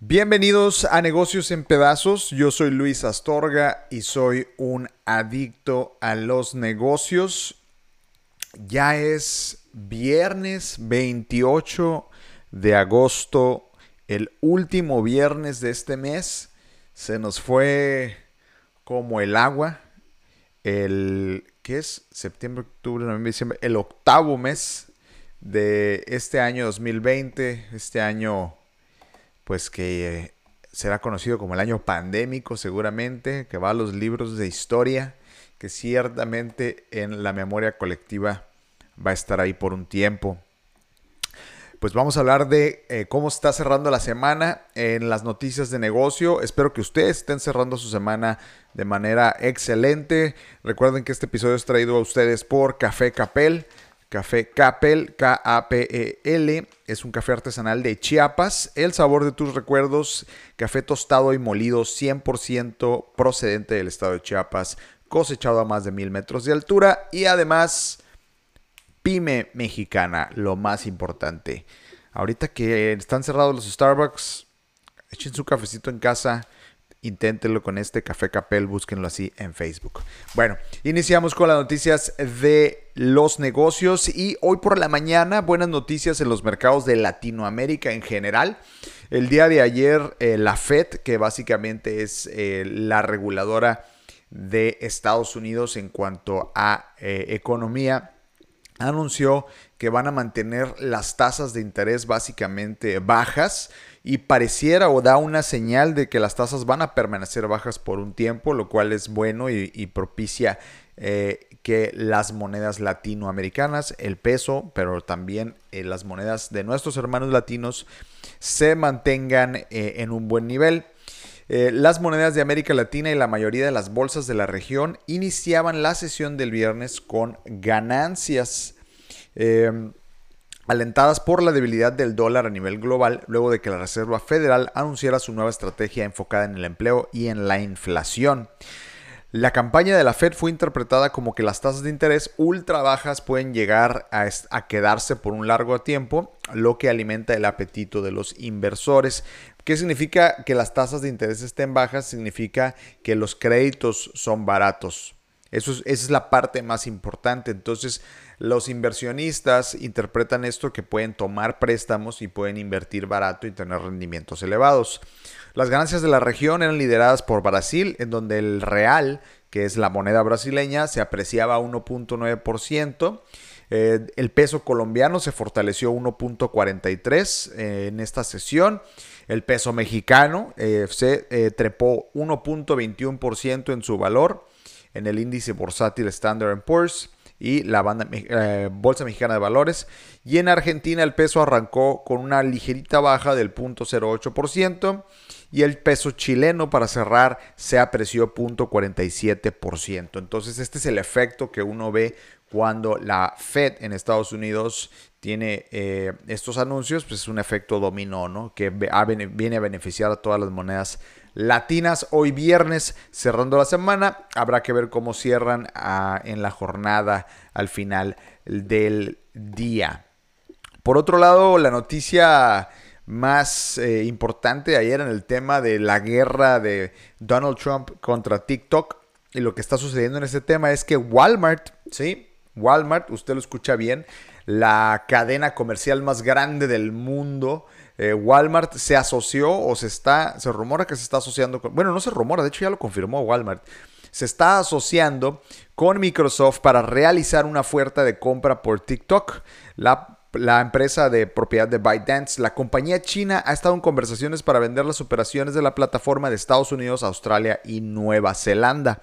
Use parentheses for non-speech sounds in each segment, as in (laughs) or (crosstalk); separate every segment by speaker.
Speaker 1: Bienvenidos a Negocios en Pedazos. Yo soy Luis Astorga y soy un adicto a los negocios. Ya es viernes 28 de agosto, el último viernes de este mes. Se nos fue como el agua. El, ¿qué es? Septiembre, octubre, noviembre, diciembre. El octavo mes de este año 2020. Este año pues que eh, será conocido como el año pandémico seguramente, que va a los libros de historia, que ciertamente en la memoria colectiva va a estar ahí por un tiempo. Pues vamos a hablar de eh, cómo está cerrando la semana en las noticias de negocio. Espero que ustedes estén cerrando su semana de manera excelente. Recuerden que este episodio es traído a ustedes por Café Capel. Café Capel, K-A-P-E-L, es un café artesanal de Chiapas. El sabor de tus recuerdos, café tostado y molido 100% procedente del estado de Chiapas, cosechado a más de mil metros de altura y además pyme mexicana, lo más importante. Ahorita que están cerrados los Starbucks, echen su cafecito en casa inténtenlo con este Café Capel, búsquenlo así en Facebook. Bueno, iniciamos con las noticias de los negocios y hoy por la mañana buenas noticias en los mercados de Latinoamérica en general. El día de ayer eh, la Fed, que básicamente es eh, la reguladora de Estados Unidos en cuanto a eh, economía, anunció que van a mantener las tasas de interés básicamente bajas y pareciera o da una señal de que las tasas van a permanecer bajas por un tiempo, lo cual es bueno y, propicia eh, que las monedas latinoamericanas, el peso, pero también eh, las monedas de nuestros hermanos latinos se mantengan eh, en un buen nivel. las monedas de América Latina y la mayoría de las bolsas de la región iniciaban la sesión del viernes con ganancias alentadas por la debilidad del dólar a nivel global luego de que la Reserva Federal anunciara su nueva estrategia enfocada en el empleo y en la inflación. La campaña de la Fed fue interpretada como que las tasas de interés ultra bajas pueden llegar a, quedarse por un largo tiempo, lo que alimenta el apetito de los inversores. ¿Qué significa que las tasas de interés estén bajas? Significa que los créditos son baratos. Eso esa es la parte más importante. Entonces, los inversionistas interpretan esto que pueden tomar préstamos y pueden invertir barato y tener rendimientos elevados. Las ganancias de la región eran lideradas por Brasil, en donde el real, que es la moneda brasileña, se apreciaba 1.9%. Eh, el peso colombiano se fortaleció 1.43 eh, en esta sesión. El peso mexicano eh, se trepó 1.21% en su valor en el índice bursátil Standard Poor's y la banda, eh, Bolsa Mexicana de Valores. Y en Argentina el peso arrancó con una ligerita baja del 0.08% y el peso chileno para cerrar se apreció 0.47%. Entonces este es el efecto que uno ve cuando la Fed en Estados Unidos tiene eh, estos anuncios, pues es un efecto dominó, ¿no? Que viene a beneficiar a todas las monedas latinas. Hoy viernes, cerrando la semana, habrá que ver cómo cierran ah, en la jornada al final del día. Por otro lado, la noticia más eh, importante ayer en el tema de la guerra de Donald Trump contra TikTok y lo que está sucediendo en este tema es que Walmart, ¿sí? Walmart, usted lo escucha bien, la cadena comercial más grande del mundo, eh, Walmart se asoció o se está, se rumora que se está asociando con, bueno, no se rumora, de hecho ya lo confirmó Walmart, se está asociando con Microsoft para realizar una oferta de compra por TikTok. La, la empresa de propiedad de ByteDance, la compañía china ha estado en conversaciones para vender las operaciones de la plataforma de Estados Unidos, Australia y Nueva Zelanda.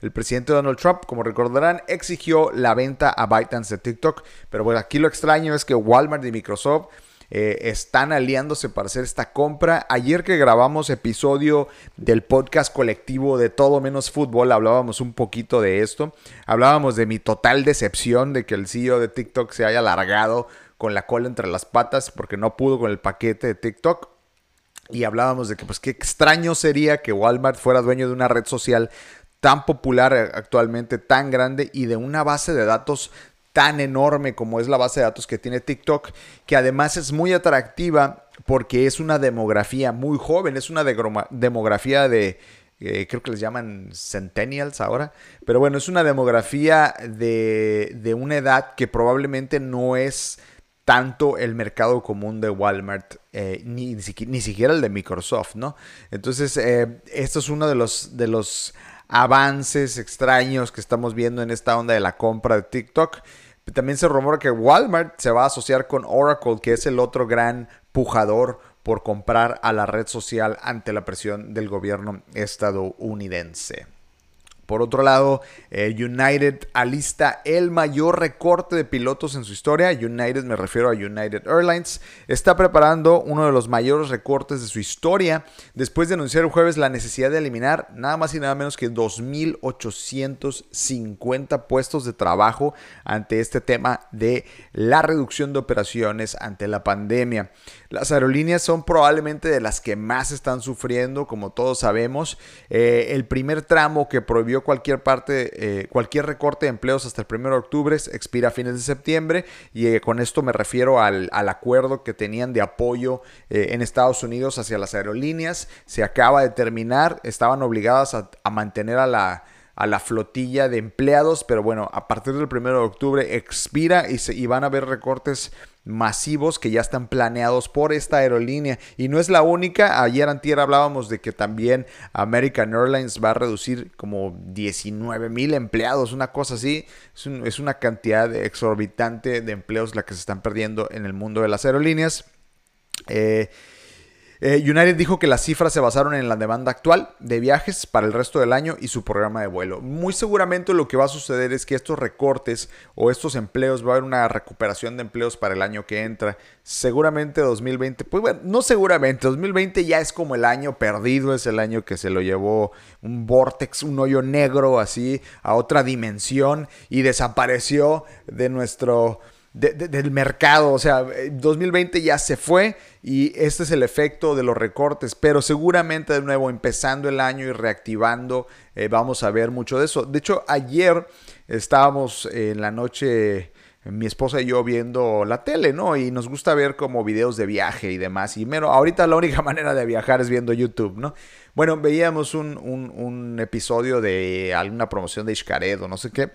Speaker 1: El presidente Donald Trump, como recordarán, exigió la venta a ByteDance de TikTok. Pero bueno, aquí lo extraño es que Walmart y Microsoft eh, están aliándose para hacer esta compra. Ayer que grabamos episodio del podcast colectivo de Todo Menos Fútbol, hablábamos un poquito de esto. Hablábamos de mi total decepción de que el CEO de TikTok se haya largado con la cola entre las patas porque no pudo con el paquete de TikTok. Y hablábamos de que pues qué extraño sería que Walmart fuera dueño de una red social tan popular actualmente, tan grande y de una base de datos tan enorme como es la base de datos que tiene TikTok, que además es muy atractiva porque es una demografía muy joven, es una demografía de, eh, creo que les llaman centennials ahora, pero bueno, es una demografía de, de una edad que probablemente no es tanto el mercado común de Walmart, eh, ni, ni, siquiera el de Microsoft, ¿no? Entonces, eh, esto es uno de los, de los avances extraños que estamos viendo en esta onda de la compra de TikTok. También se rumora que Walmart se va a asociar con Oracle, que es el otro gran pujador por comprar a la red social ante la presión del gobierno estadounidense. Por otro lado, eh, United alista el mayor recorte de pilotos en su historia. United, me refiero a United Airlines, está preparando uno de los mayores recortes de su historia después de anunciar el jueves la necesidad de eliminar nada más y nada menos que 2.850 puestos de trabajo ante este tema de la reducción de operaciones ante la pandemia. Las aerolíneas son probablemente de las que más están sufriendo, como todos sabemos. Eh, el primer tramo que prohibió cualquier parte, eh, cualquier recorte de empleos hasta el 1 de octubre expira a fines de septiembre y eh, con esto me refiero al, acuerdo que tenían de apoyo en Estados Unidos hacia las aerolíneas. Se acaba de terminar, estaban obligadas a, mantener a la a la flotilla de empleados, pero bueno, a partir del 1 de octubre expira y, se, y van a haber recortes masivos que ya están planeados por esta aerolínea. Y no es la única. Ayer antier hablábamos de que también American Airlines va a reducir como 19 mil empleados, una cosa así. Es, una cantidad exorbitante de empleos la que se están perdiendo en el mundo de las aerolíneas. Eh, eh, United dijo que las cifras se basaron en la demanda actual de viajes para el resto del año y su programa de vuelo. Muy seguramente lo que va a suceder es que estos recortes o estos empleos va a haber una recuperación de empleos para el año que entra. Seguramente 2020, pues bueno, no seguramente, 2020 ya es como el año perdido, es el año que se lo llevó un vortex, un hoyo negro así a otra dimensión y desapareció de nuestro del mercado. O sea, 2020 ya se fue y este es el efecto de los recortes. Pero seguramente de nuevo, empezando el año y reactivando, eh, vamos a ver mucho de eso. De hecho, ayer estábamos en la noche mi esposa y yo viendo la tele, ¿no? Y nos gusta ver como videos de viaje y demás. Y menos, ahorita la única (laughs) manera de viajar es viendo YouTube, ¿no? Bueno, veíamos un, un, episodio de alguna promoción de Xcaret o no sé qué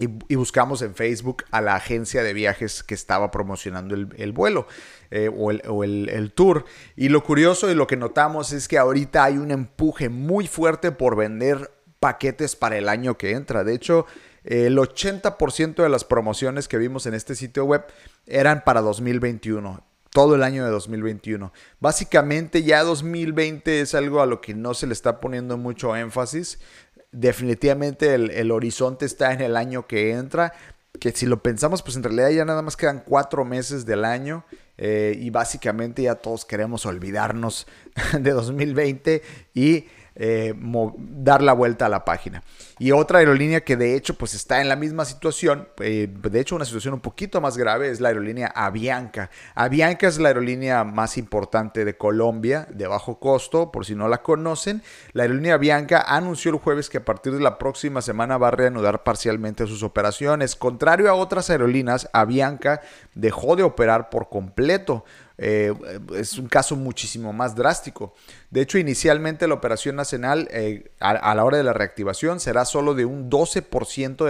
Speaker 1: y, buscamos en Facebook a la agencia de viajes que estaba promocionando el, vuelo eh, o, el, tour. Y lo curioso y lo que notamos es que ahorita hay un empuje muy fuerte por vender paquetes para el año que entra. De hecho, el 80% de las promociones que vimos en este sitio web eran para 2021 todo el año de 2021. Básicamente ya 2020 es algo a lo que no se le está poniendo mucho énfasis definitivamente el, horizonte está en el año que entra. Que si lo pensamos, pues en realidad ya nada más quedan cuatro meses del año. Eh, y básicamente ya todos queremos olvidarnos (laughs) de 2020 y eh, dar la vuelta a la página. Y otra aerolínea que de hecho pues está en la misma situación, eh, de hecho una situación un poquito más grave es la aerolínea Avianca. Avianca es la aerolínea más importante de Colombia, de bajo costo, por si no la conocen. La aerolínea Avianca anunció el jueves que a partir de la próxima semana va a reanudar parcialmente sus operaciones. Contrario a otras aerolíneas, Avianca dejó de operar por completo. Eh, es un caso muchísimo más drástico. De hecho, inicialmente la operación nacional eh, a, la hora de la reactivación será solo de un 12%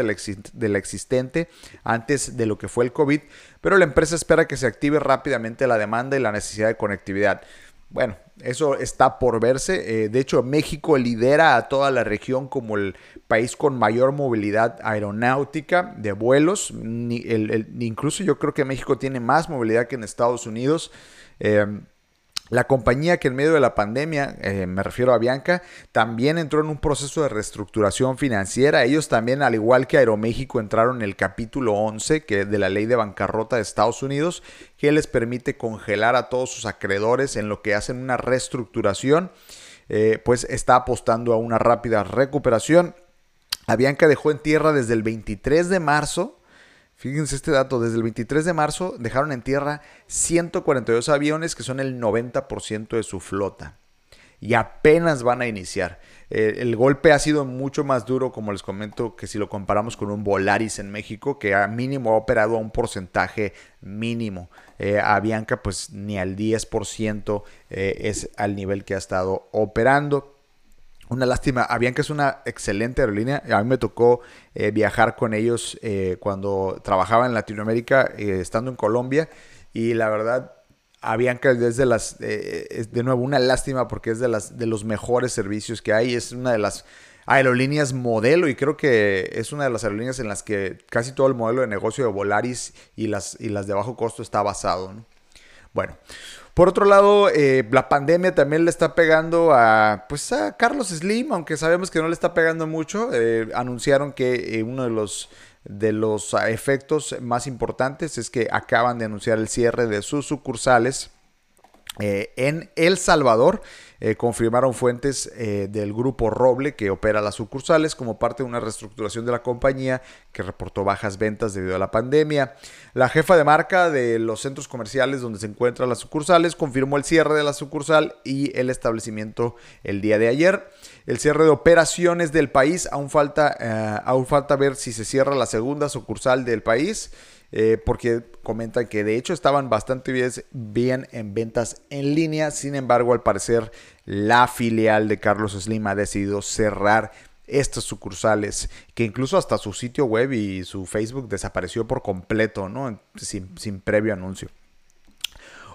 Speaker 1: de la, existente antes de lo que fue el COVID, pero la empresa espera que se active rápidamente la demanda y la necesidad de conectividad. Bueno, eso está por verse. Eh, de hecho, México lidera a toda la región como el país con mayor movilidad aeronáutica de vuelos. incluso yo creo que México tiene más movilidad que en Estados Unidos. Eh, la compañía que en medio de la pandemia, eh, me refiero a Bianca, también entró en un proceso de reestructuración financiera. Ellos también, al igual que Aeroméxico, entraron en el capítulo 11 que de la ley de bancarrota de Estados Unidos, que les permite congelar a todos sus acreedores en lo que hacen una reestructuración. Eh, pues está apostando a una rápida recuperación. Avianca dejó en tierra desde el 23 de marzo Fíjense este dato, desde el 23 de marzo dejaron en tierra 142 aviones que son el 90% de su flota. y apenas van a iniciar. Eh, el golpe ha sido mucho más duro, como les comento, que si lo comparamos con un Volaris en México, que a mínimo ha operado a un porcentaje mínimo. Eh, a Bianca, pues ni al 10% eh, es al nivel que ha estado operando. Una lástima, Avianca es una excelente aerolínea. A mí me tocó viajar con ellos cuando trabajaba en Latinoamérica, estando en Colombia. Y la verdad, Avianca es de las, eh, de nuevo, una lástima porque es de, las, de los mejores servicios que hay. Es una de las aerolíneas modelo y creo que es una de las aerolíneas en las que casi todo el modelo de negocio de Volaris y las, y las de bajo costo está basado. Bueno, por otro lado, eh, la pandemia también le está pegando a, pues a Carlos Slim, aunque sabemos que no le está pegando mucho. Eh, anunciaron que uno de los de los efectos más importantes es que acaban de anunciar el cierre de sus sucursales eh, en El Salvador eh, confirmaron fuentes eh, del grupo Roble que opera las sucursales como parte de una reestructuración de la compañía que reportó bajas ventas debido a la pandemia. La jefa de marca de los centros comerciales donde se encuentran las sucursales confirmó el cierre de la sucursal y el establecimiento el día de ayer. El cierre de operaciones del país aún falta, aún falta ver si se cierra la segunda sucursal del país. Eh, porque comentan que de hecho estaban bastante bien, en ventas en línea, sin embargo al parecer la filial de Carlos Slim ha decidido cerrar estas sucursales, que incluso hasta su sitio web y su Facebook desapareció por completo, ¿no? sin previo anuncio.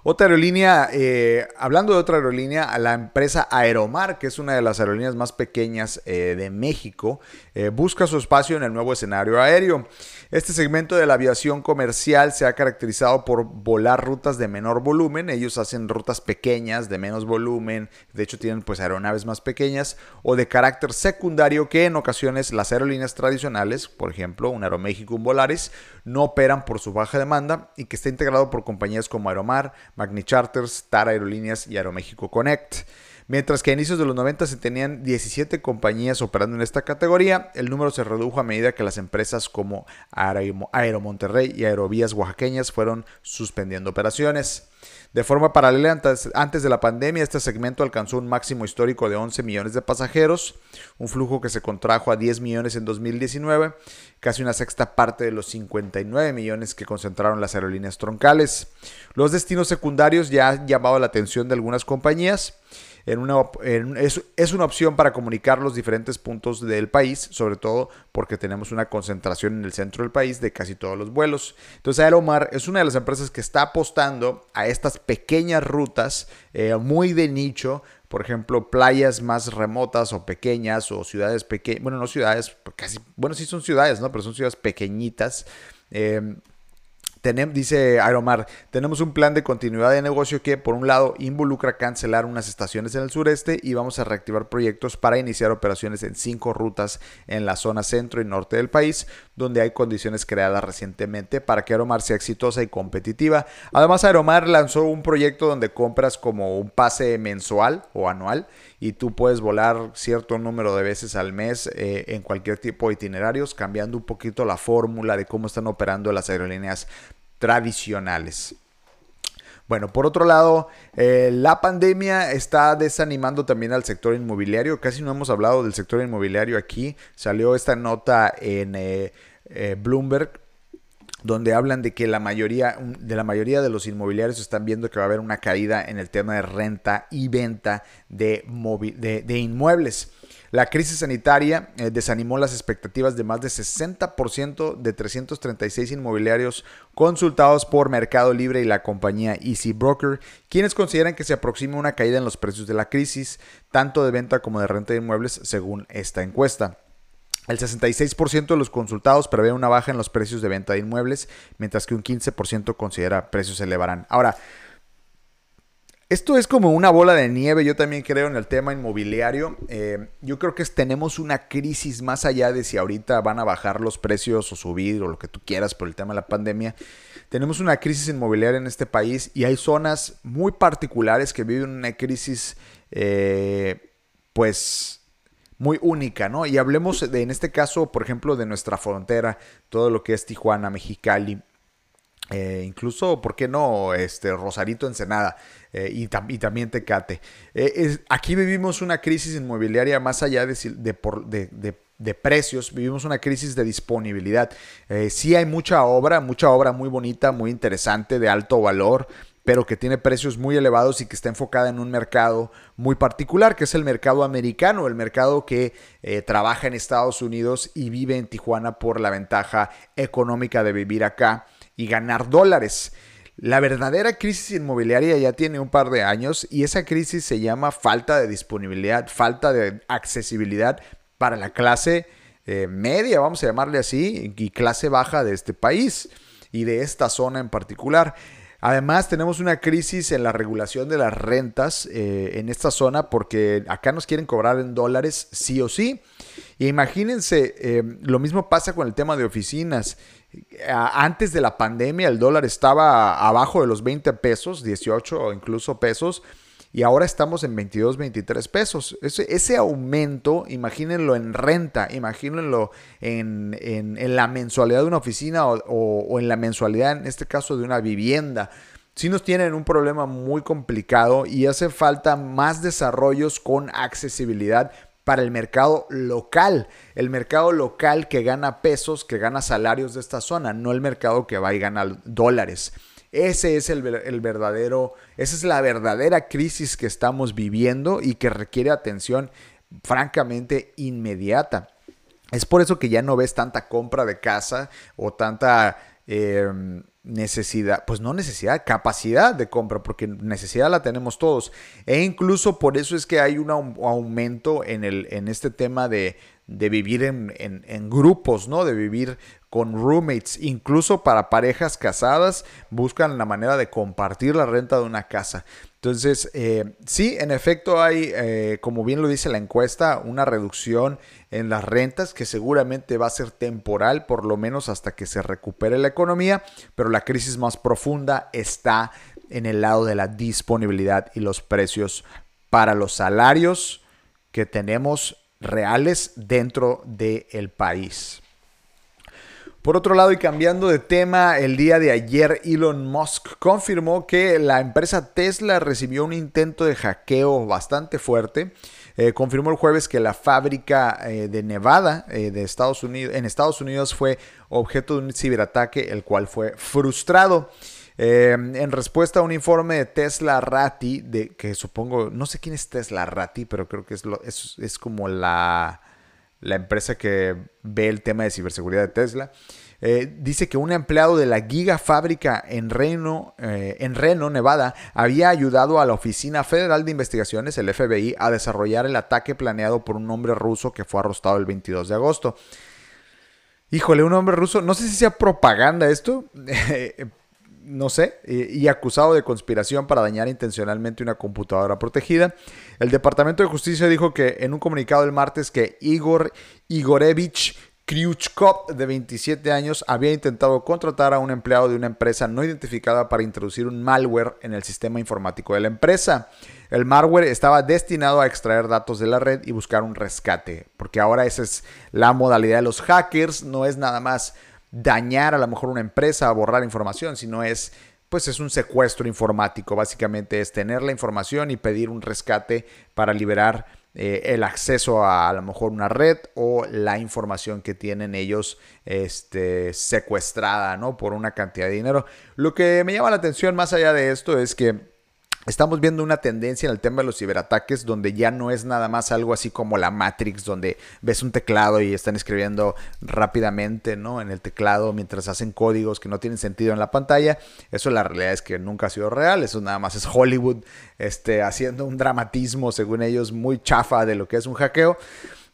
Speaker 1: Otra aerolínea, eh, hablando de otra aerolínea, la empresa Aeromar, que es una de las aerolíneas más pequeñas eh, de México, eh, busca su espacio en el nuevo escenario aéreo. Este segmento de la aviación comercial se ha caracterizado por volar rutas de menor volumen. Ellos hacen rutas pequeñas, de menos volumen, de hecho tienen pues aeronaves más pequeñas, o de carácter secundario que en ocasiones las aerolíneas tradicionales, por ejemplo un Aeroméxico, un Volaris, no operan por su baja demanda y que está integrado por compañías como Aeromar, Magni Charters, Tara Aerolíneas y Aeroméxico Connect. Mientras que a inicios de los 90 se tenían 17 compañías operando en esta categoría, el número se redujo a medida que las empresas como Aero Monterrey y Aerovías Oaxaqueñas fueron suspendiendo operaciones. De forma paralela, antes, de la pandemia, este segmento alcanzó un máximo histórico de 11 millones de pasajeros, un flujo que se contrajo a 10 millones en 2019, casi una sexta parte de los 59 millones que concentraron las aerolíneas troncales. Los destinos secundarios ya han llamado la atención de algunas compañías una, es, una opción para comunicar los diferentes puntos del país, sobre todo porque tenemos una concentración en el centro del país de casi todos los vuelos. Entonces Aeromar es una de las empresas que está apostando a estas pequeñas rutas eh, muy de nicho, por ejemplo, playas más remotas o pequeñas o ciudades pequeñas, bueno, no ciudades, casi, bueno, sí son ciudades, ¿no? Pero son ciudades pequeñitas. Eh, dice Aeromar, tenemos un plan de continuidad de negocio que, por un lado, involucra cancelar unas estaciones en el sureste y vamos a reactivar proyectos para iniciar operaciones en cinco rutas en la zona centro y norte del país, donde hay condiciones creadas recientemente para que Aeromar sea exitosa y competitiva. Además, Aeromar lanzó un proyecto donde compras como un pase mensual o anual y tú puedes volar cierto número de veces al mes eh, en cualquier tipo de itinerarios, cambiando un poquito la fórmula de cómo están operando las aerolíneas tradicionales. Bueno, por otro lado, eh, la pandemia está desanimando también al sector inmobiliario. Casi no hemos hablado del sector inmobiliario aquí. Salió esta nota en eh, Bloomberg donde hablan de que la mayoría de la mayoría de los inmobiliarios están viendo que va a haber una caída en el tema de renta y venta de, inmuebles. La crisis sanitaria eh, desanimó las expectativas de más de 60% de 336 inmobiliarios consultados por Mercado Libre y la compañía Easy Broker, quienes consideran que se aproxima una caída en los precios de la crisis, tanto de venta como de renta de inmuebles, según esta encuesta. El 66% de los consultados prevé una baja en los precios de venta de inmuebles, mientras que un 15% considera precios se elevarán. Ahora, esto es como una bola de nieve, yo también creo en el tema inmobiliario. Eh, yo creo que tenemos una crisis más allá de si ahorita van a bajar los precios o subir o lo que tú quieras por el tema de la pandemia. Tenemos una crisis inmobiliaria en este país y hay zonas muy particulares que viven una crisis, eh, pues muy única, ¿no? Y hablemos de, en este caso, por ejemplo, de nuestra frontera, todo lo que es Tijuana, Mexicali, Eh, incluso, ¿por qué no? Este, Rosarito Ensenada eh, y, también Tecate. Eh, aquí vivimos una crisis inmobiliaria más allá de, de, de, precios, vivimos una crisis de disponibilidad. sí hay mucha obra, mucha obra muy bonita, muy interesante, de alto valor, pero que tiene precios muy elevados y que está enfocada en un mercado muy particular, que es el mercado americano, el mercado que trabaja en Estados Unidos y vive en Tijuana por la ventaja económica de vivir acá y ganar dólares. La verdadera crisis inmobiliaria ya tiene un par de años y esa crisis se llama falta de disponibilidad, falta de accesibilidad para la clase eh, media, vamos a llamarle así, y clase baja de este país y de esta zona en particular. Además, tenemos una crisis en la regulación de las rentas eh, en esta zona porque acá nos quieren cobrar en dólares sí o sí. Y imagínense, eh, lo mismo pasa con el tema de oficinas antes de la pandemia el dólar estaba abajo de los 20 pesos, 18 o incluso pesos, y ahora estamos en 22, 23 pesos. Ese, aumento, imagínenlo en renta, imagínenlo en, la mensualidad de una oficina o, o, en la mensualidad, en este caso, de una vivienda. Si nos tienen un problema muy complicado y hace falta más desarrollos con accesibilidad para el mercado local, el mercado local que gana pesos, que gana salarios de esta zona, no el mercado que va y gana dólares. Ese es el, verdadero, esa es la verdadera crisis que estamos viviendo y que requiere atención francamente inmediata. Es por eso que ya no ves tanta compra de casa o tanta em, necesidad, pues no necesidad, capacidad de compra, porque necesidad la tenemos todos. E incluso por eso es que hay un aumento en, el, en este tema de, de vivir en, en, grupos, ¿no? De vivir con roommates. Incluso para parejas casadas buscan la manera de compartir la renta de una casa. Entonces, eh, sí, en efecto hay, eh, como bien lo dice la encuesta, una reducción en las rentas que seguramente va a ser temporal, por lo menos hasta que se recupere la economía, pero la crisis más profunda está en el lado de la disponibilidad y los precios para los salarios que tenemos reales dentro del país. Por otro lado, y cambiando de tema, el día de ayer Elon Musk confirmó que la empresa Tesla recibió un intento de hackeo bastante fuerte eh, confirmó el jueves que la fábrica eh, de Nevada eh, de Estados Unidos, en Estados Unidos fue objeto de un ciberataque, el cual fue frustrado. En respuesta a un informe de Tesla Ratti, de, que supongo, no sé quién es Tesla Ratti, pero creo que es, es, como la, la empresa que ve el tema de ciberseguridad de Tesla. Eh, dice que un empleado de la Giga Fábrica en Reno, eh, en Reno, Nevada, había ayudado a la Oficina Federal de Investigaciones, el FBI, a desarrollar el ataque planeado por un hombre ruso que fue arrestado el 22 de agosto. Híjole, un hombre ruso, no sé si sea propaganda esto, (laughs) no sé, y, acusado de conspiración para dañar intencionalmente una computadora protegida. El Departamento de Justicia dijo que en un comunicado el martes que Igor Igorevich Kryuchkov, de 27 años, había intentado contratar a un empleado de una empresa no identificada para introducir un malware en el sistema informático de la empresa. El malware estaba destinado a extraer datos de la red y buscar un rescate, porque ahora esa es la modalidad de los hackers, no es nada más dañar a lo mejor una empresa, borrar información, sino es pues es un secuestro informático, básicamente es tener la información y pedir un rescate para liberar eh, el acceso a a lo mejor una red o la información que tienen ellos este, secuestrada, ¿no? Por una cantidad de dinero. Lo que me llama la atención más allá de esto es que Estamos viendo una tendencia en el tema de los ciberataques donde ya no es nada más algo así como la Matrix, donde ves un teclado y están escribiendo rápidamente ¿no? en el teclado mientras hacen códigos que no tienen sentido en la pantalla. Eso la realidad es que nunca ha sido real, eso nada más es Hollywood este, haciendo un dramatismo, según ellos, muy chafa de lo que es un hackeo.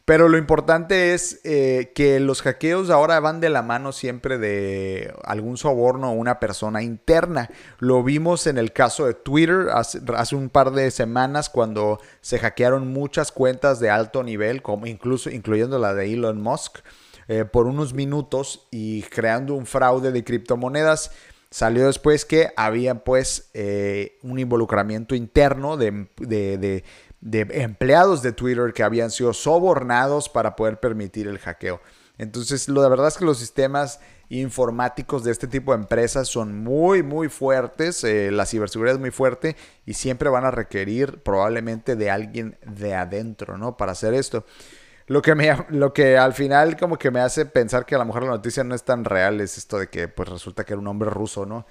Speaker 1: Pero lo importante es eh, que los hackeos ahora van de la mano siempre de algún soborno o una persona interna. Lo vimos en el caso de Twitter hace, un par de semanas cuando se hackearon muchas cuentas de alto nivel, como incluso incluyendo la de Elon Musk, eh, por unos minutos y creando un fraude de criptomonedas. Salió después que había pues eh, un involucramiento interno de, de de empleados de Twitter que habían sido sobornados para poder permitir el hackeo. Entonces, lo de verdad es que los sistemas informáticos de este tipo de empresas son muy, muy fuertes, eh, la ciberseguridad es muy fuerte y siempre van a requerir probablemente de alguien de adentro, ¿no? Para hacer esto. Lo que, me, (laughs) lo que al final como que me hace pensar que a lo mejor la noticia no es tan real es esto de que pues resulta que era un hombre ruso, ¿no?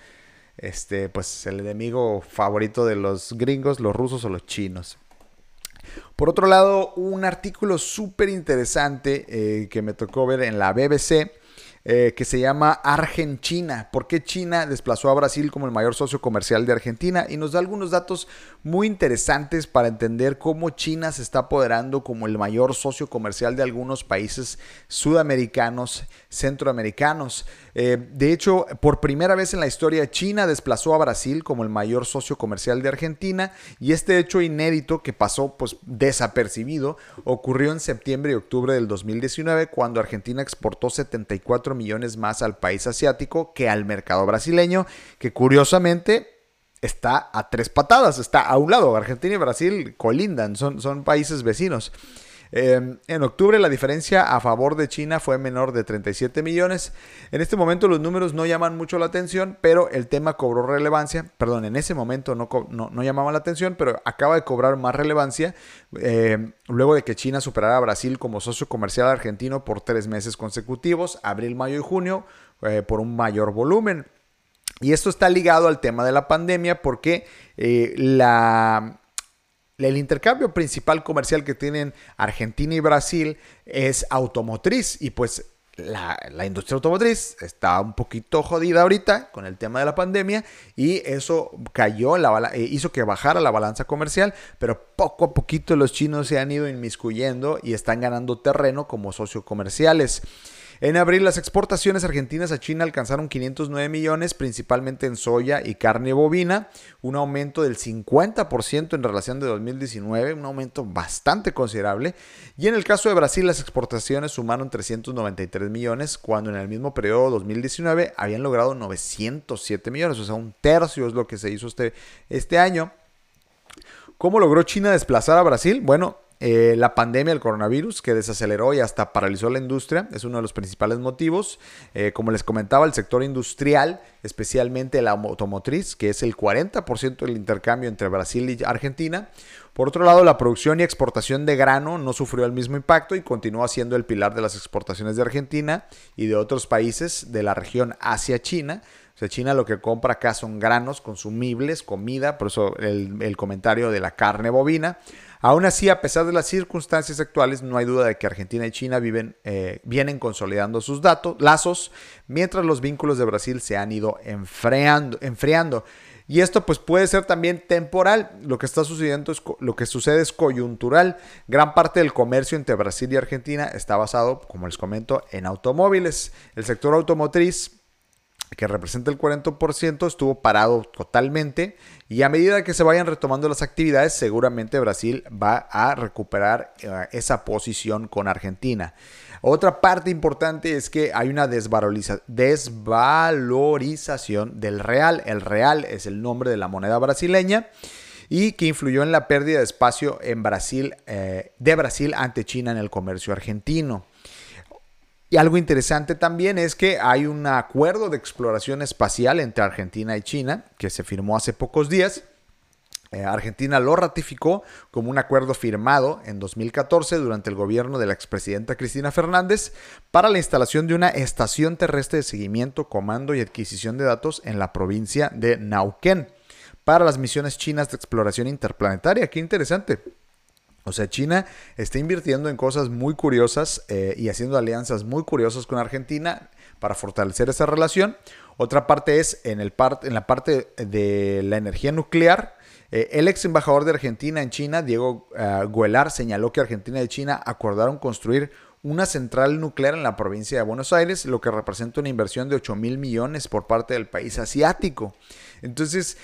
Speaker 1: Este, pues el enemigo favorito de los gringos, los rusos o los chinos. Por otro lado, un artículo súper interesante eh, que me tocó ver en la BBC eh, que se llama Argentina. ¿Por qué China desplazó a Brasil como el mayor socio comercial de Argentina? Y nos da algunos datos muy interesantes para entender cómo China se está apoderando como el mayor socio comercial de algunos países sudamericanos, centroamericanos. Eh, de hecho, por primera vez en la historia, China desplazó a Brasil como el mayor socio comercial de Argentina y este hecho inédito que pasó pues desapercibido ocurrió en septiembre y octubre del 2019 cuando Argentina exportó 74 millones más al país asiático que al mercado brasileño, que curiosamente está a tres patadas, está a un lado. Argentina y Brasil colindan, son, son países vecinos. Em, en octubre la diferencia a favor de China fue menor de 37 millones. En este momento los números no llaman mucho la atención, pero el tema cobró relevancia. Perdón, en ese momento no, no, llamaba la atención, pero acaba de cobrar más relevancia em, luego de que China superara a Brasil como socio comercial argentino por tres meses consecutivos, abril, mayo y junio, eh, por un mayor volumen. Y esto está ligado al tema de la pandemia porque eh, la, el intercambio principal comercial que tienen Argentina y Brasil es automotriz y pues la, industria automotriz está un poquito jodida ahorita con el tema de la pandemia y eso cayó, la, eh, hizo que bajara la balanza comercial, pero poco a poquito los chinos se han ido inmiscuyendo y están ganando terreno como socios comerciales. En abril, las exportaciones argentinas a China alcanzaron 509 millones, principalmente en soya y carne bovina, un aumento del 50% en relación de 2019, un aumento bastante considerable. Y en el caso de Brasil, las exportaciones sumaron 393 millones, cuando en el mismo periodo 2019 habían logrado 907 millones, o sea, un tercio es lo que se hizo este, este año. ¿Cómo logró China desplazar a Brasil? Bueno, eh, la pandemia del coronavirus que desaceleró y hasta paralizó la industria es uno de los principales motivos. Eh, como les comentaba, el sector industrial, especialmente la automotriz, que es el 40% del intercambio entre Brasil y Argentina. Por otro lado, la producción y exportación de grano no sufrió el mismo impacto y continúa siendo el pilar de las exportaciones de Argentina y de otros países de la región hacia China. O sea, China lo que compra acá son granos consumibles, comida, por eso el, el comentario de la carne bovina. Aún así, a pesar de las circunstancias actuales, no hay duda de que Argentina y China viven, eh, vienen consolidando sus datos, lazos, mientras los vínculos de Brasil se han ido enfriando. enfriando. Y esto pues puede ser también temporal. Lo que está sucediendo es lo que sucede es coyuntural. Gran parte del comercio entre Brasil y Argentina está basado, como les comento, en automóviles. El sector automotriz que representa el 40%, estuvo parado totalmente y a medida que se vayan retomando las actividades, seguramente Brasil va a recuperar eh, esa posición con Argentina. Otra parte importante es que hay una desvalorización del real. El real es el nombre de la moneda brasileña y que influyó en la pérdida de espacio en Brasil, eh, de Brasil ante China en el comercio argentino. Y algo interesante también es que hay un acuerdo de exploración espacial entre Argentina y China que se firmó hace pocos días. Eh, Argentina lo ratificó como un acuerdo firmado en 2014 durante el gobierno de la expresidenta Cristina Fernández para la instalación de una estación terrestre de seguimiento, comando y adquisición de datos en la provincia de Nauquén para las misiones chinas de exploración interplanetaria. Qué interesante. O sea, China está invirtiendo en cosas muy curiosas eh, y haciendo alianzas muy curiosas con Argentina para fortalecer esa relación. Otra parte es en, el en la parte de la energía nuclear. Eh, el ex embajador de Argentina en China, Diego uh, Guelar, señaló que Argentina y China acordaron construir una central nuclear en la provincia de Buenos Aires, lo que representa una inversión de 8 mil millones por parte del país asiático. Entonces,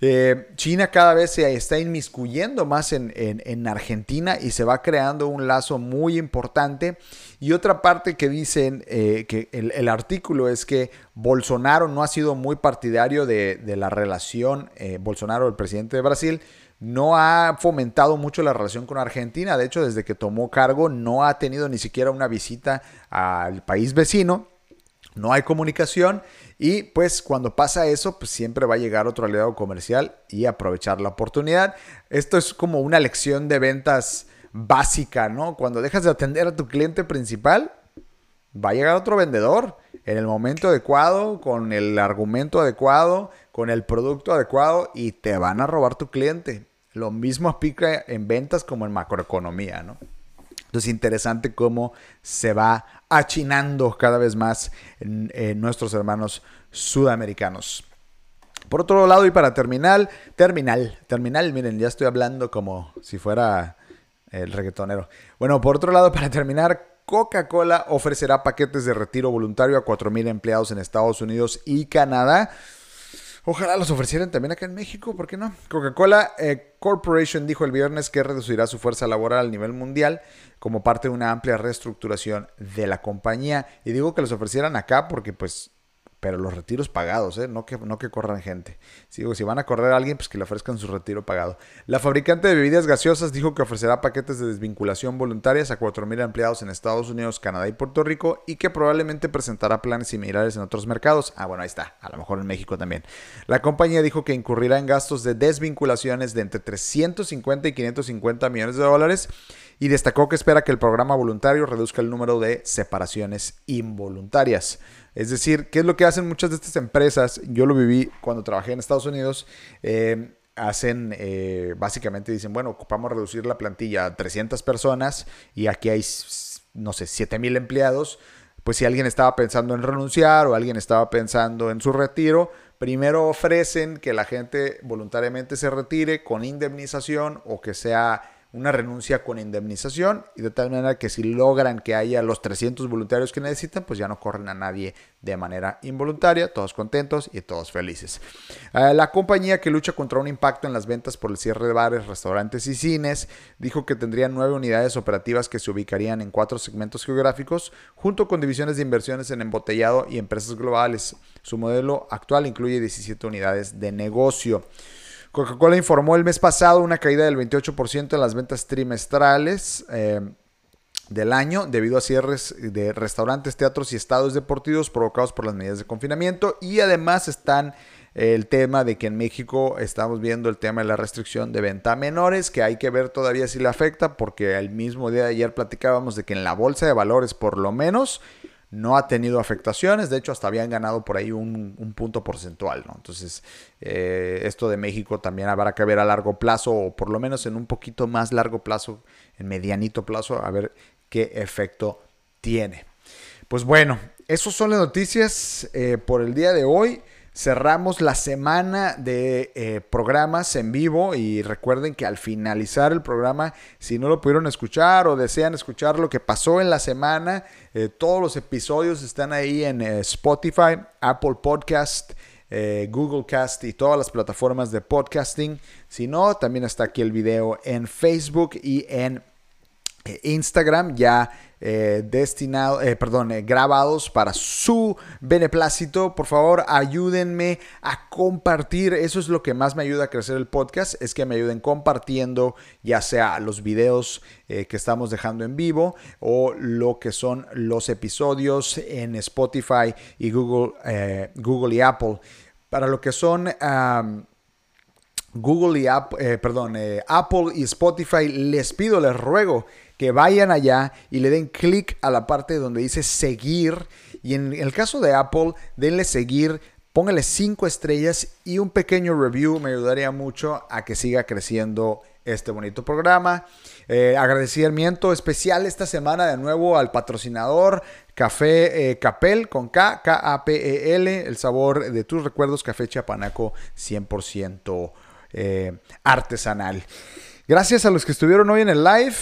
Speaker 1: eh, China cada vez se está inmiscuyendo más en, Argentina y se va creando un lazo muy importante. Y otra parte que dicen eh, que el, artículo es que Bolsonaro no ha sido muy partidario de, la relación, eh, Bolsonaro, el presidente de Brasil, no ha fomentado mucho la relación con Argentina. De hecho, desde que tomó cargo no ha tenido ni siquiera una visita al país vecino. No hay comunicación y pues cuando pasa eso, pues siempre va a llegar otro aliado comercial y aprovechar la oportunidad. Esto es como una lección de ventas básica, ¿no? Cuando dejas de atender a tu cliente principal, va a llegar otro vendedor en el momento adecuado, con el argumento adecuado, con el producto adecuado y te van a robar tu cliente. Lo mismo aplica en ventas como en macroeconomía, ¿no? Entonces, interesante cómo se va achinando cada vez más nuestros hermanos sudamericanos. Por otro lado, y para terminar, terminal, terminal, miren, ya estoy hablando como si fuera el reggaetonero. Bueno, por otro lado, para terminar, Coca-Cola ofrecerá paquetes de retiro voluntario a 4.000 empleados en Estados Unidos y Canadá. Ojalá los ofrecieran también acá en México, ¿por qué no? Coca-Cola eh, Corporation dijo el viernes que reducirá su fuerza laboral a nivel mundial como parte de una amplia reestructuración de la compañía. Y digo que los ofrecieran acá porque pues pero los retiros pagados, ¿eh? no, que, no que corran gente. Si, van a correr a alguien, pues que le ofrezcan su retiro pagado. La fabricante de bebidas gaseosas dijo que ofrecerá paquetes de desvinculación voluntarias a 4.000 empleados en Estados Unidos, Canadá y Puerto Rico y que probablemente presentará planes similares en otros mercados. Ah, bueno, ahí está, a lo mejor en México también. La compañía dijo que incurrirá en gastos de desvinculaciones de entre 350 y 550 millones de dólares y destacó que espera que el programa voluntario reduzca el número de separaciones involuntarias. Es decir, ¿qué es lo que hacen muchas de estas empresas? Yo lo viví cuando trabajé en Estados Unidos. Eh, hacen, eh, básicamente dicen, bueno, ocupamos reducir la plantilla a 300 personas y aquí hay, no sé, 7 mil empleados. Pues si alguien estaba pensando en renunciar o alguien estaba pensando en su retiro, primero ofrecen que la gente voluntariamente se retire con indemnización o que sea una renuncia con indemnización y de tal manera que si logran que haya los 300 voluntarios que necesitan, pues ya no corren a nadie de manera involuntaria, todos contentos y todos felices. Eh, la compañía que lucha contra un impacto en las ventas por el cierre de bares, restaurantes y cines dijo que tendría nueve unidades operativas que se ubicarían en cuatro segmentos geográficos, junto con divisiones de inversiones en embotellado y empresas globales. Su modelo actual incluye 17 unidades de negocio. Coca-Cola informó el mes pasado una caída del 28% en las ventas trimestrales eh, del año debido a cierres de restaurantes, teatros y estados deportivos provocados por las medidas de confinamiento. Y además están el tema de que en México estamos viendo el tema de la restricción de venta a menores, que hay que ver todavía si le afecta, porque el mismo día de ayer platicábamos de que en la bolsa de valores por lo menos no ha tenido afectaciones, de hecho hasta habían ganado por ahí un, punto porcentual, ¿no? Entonces, eh, esto de México también habrá que ver a largo plazo, o por lo menos en un poquito más largo plazo, en medianito plazo, a ver qué efecto tiene. Pues bueno, esas son las noticias eh, por el día de hoy cerramos la semana de eh, programas en vivo y recuerden que al finalizar el programa, si no lo pudieron escuchar o desean escuchar lo que pasó en la semana, eh, todos los episodios están ahí en eh, Spotify, Apple Podcast. Google Cast y todas las plataformas de podcasting. Si no, también está aquí el video en Facebook y en Instagram ya eh, destinado, eh, perdón, eh, grabados para su beneplácito. Por favor, ayúdenme a compartir. Eso es lo que más me ayuda a crecer el podcast, es que me ayuden compartiendo ya sea los videos que estamos dejando en vivo o lo que son los episodios en Spotify y Google, Google y Apple. Para lo que son... Google y Apple, perdón, Apple y Spotify, les pido, les ruego que vayan allá y le den clic a la parte donde dice seguir. Y en el caso de Apple, denle seguir, póngale 5 estrellas y un pequeño review me ayudaría mucho a que siga creciendo este bonito programa. Eh, agradecimiento especial esta semana de nuevo al patrocinador Café eh, Capel con K, K-A-P-E-L, el sabor de tus recuerdos, café chapanaco 100% eh, artesanal. Gracias a los que estuvieron hoy en el live.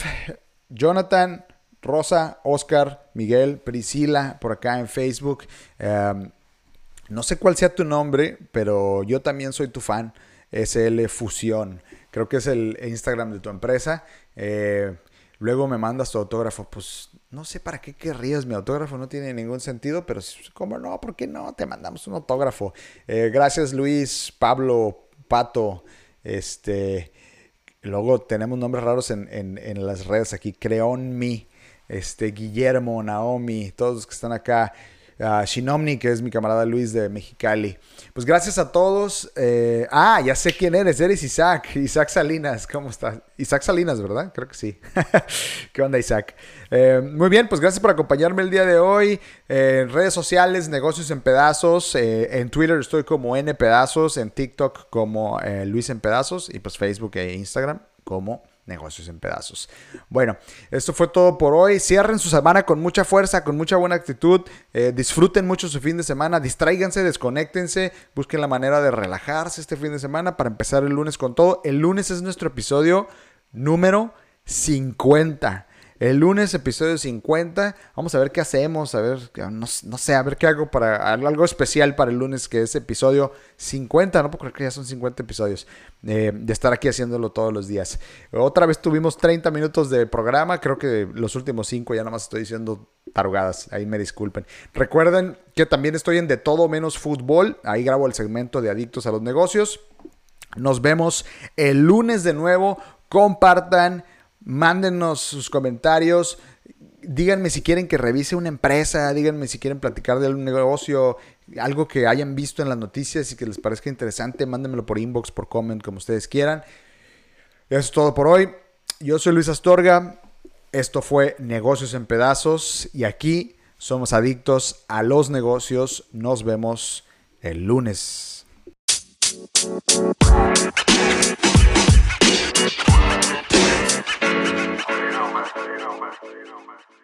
Speaker 1: Jonathan, Rosa, Oscar, Miguel, Priscila, por acá en Facebook. Em, no sé cuál sea tu nombre, pero yo también soy tu fan. SL Fusión. Creo que es el Instagram de tu empresa. Eh, luego me mandas tu autógrafo. Pues no sé para qué querrías mi autógrafo. No tiene ningún sentido, pero como no, ¿por qué no? Te mandamos un autógrafo. Eh, gracias Luis, Pablo, Pato, este, luego tenemos nombres raros en, en, las redes aquí. Creonmi, este, Guillermo, Naomi, todos los que están acá. Uh, Shinomni, que es mi camarada Luis de Mexicali. Pues gracias a todos. Eh, ah, ya sé quién eres. Eres Isaac. (laughs) Isaac Salinas. ¿Cómo estás? Isaac Salinas, ¿verdad? Creo que sí. (laughs) ¿Qué onda, Isaac? Eh, muy bien, pues gracias por acompañarme el día de hoy. en redes sociales, negocios en pedazos. Eh, en Twitter estoy como N Pedazos. En TikTok como Luis en Pedazos. Y pues Facebook e Instagram como negocios en pedazos. Bueno, esto fue todo por hoy. Cierren su semana con mucha fuerza, con mucha buena actitud. Eh, disfruten mucho su fin de semana. Distráiganse, desconéctense. Busquen la manera de relajarse este fin de semana para empezar el lunes con todo. El lunes es nuestro episodio número 50. El lunes, episodio 50. Vamos a ver qué hacemos, a ver, no, sé, a ver qué hago para algo especial para el lunes, que es episodio 50. No puedo creer que ya son 50 episodios eh, de estar aquí haciéndolo todos los días. Otra vez tuvimos 30 minutos de programa. Creo que los últimos 5 ya nada más estoy diciendo tarugadas. Ahí me disculpen. Recuerden que también estoy en De Todo Menos Fútbol. Ahí grabo el segmento de Adictos a los Negocios. Nos vemos el lunes de nuevo. Compartan Mándenos sus comentarios. Díganme si quieren que revise una empresa, díganme si quieren platicar de un negocio, algo que hayan visto en las noticias y que les parezca interesante, mándenmelo por inbox, por comment, como ustedes quieran. Eso es todo por hoy. Yo soy Luis Astorga. Esto fue Negocios en Pedazos y aquí somos adictos a los negocios. Nos vemos el lunes. so you know, man.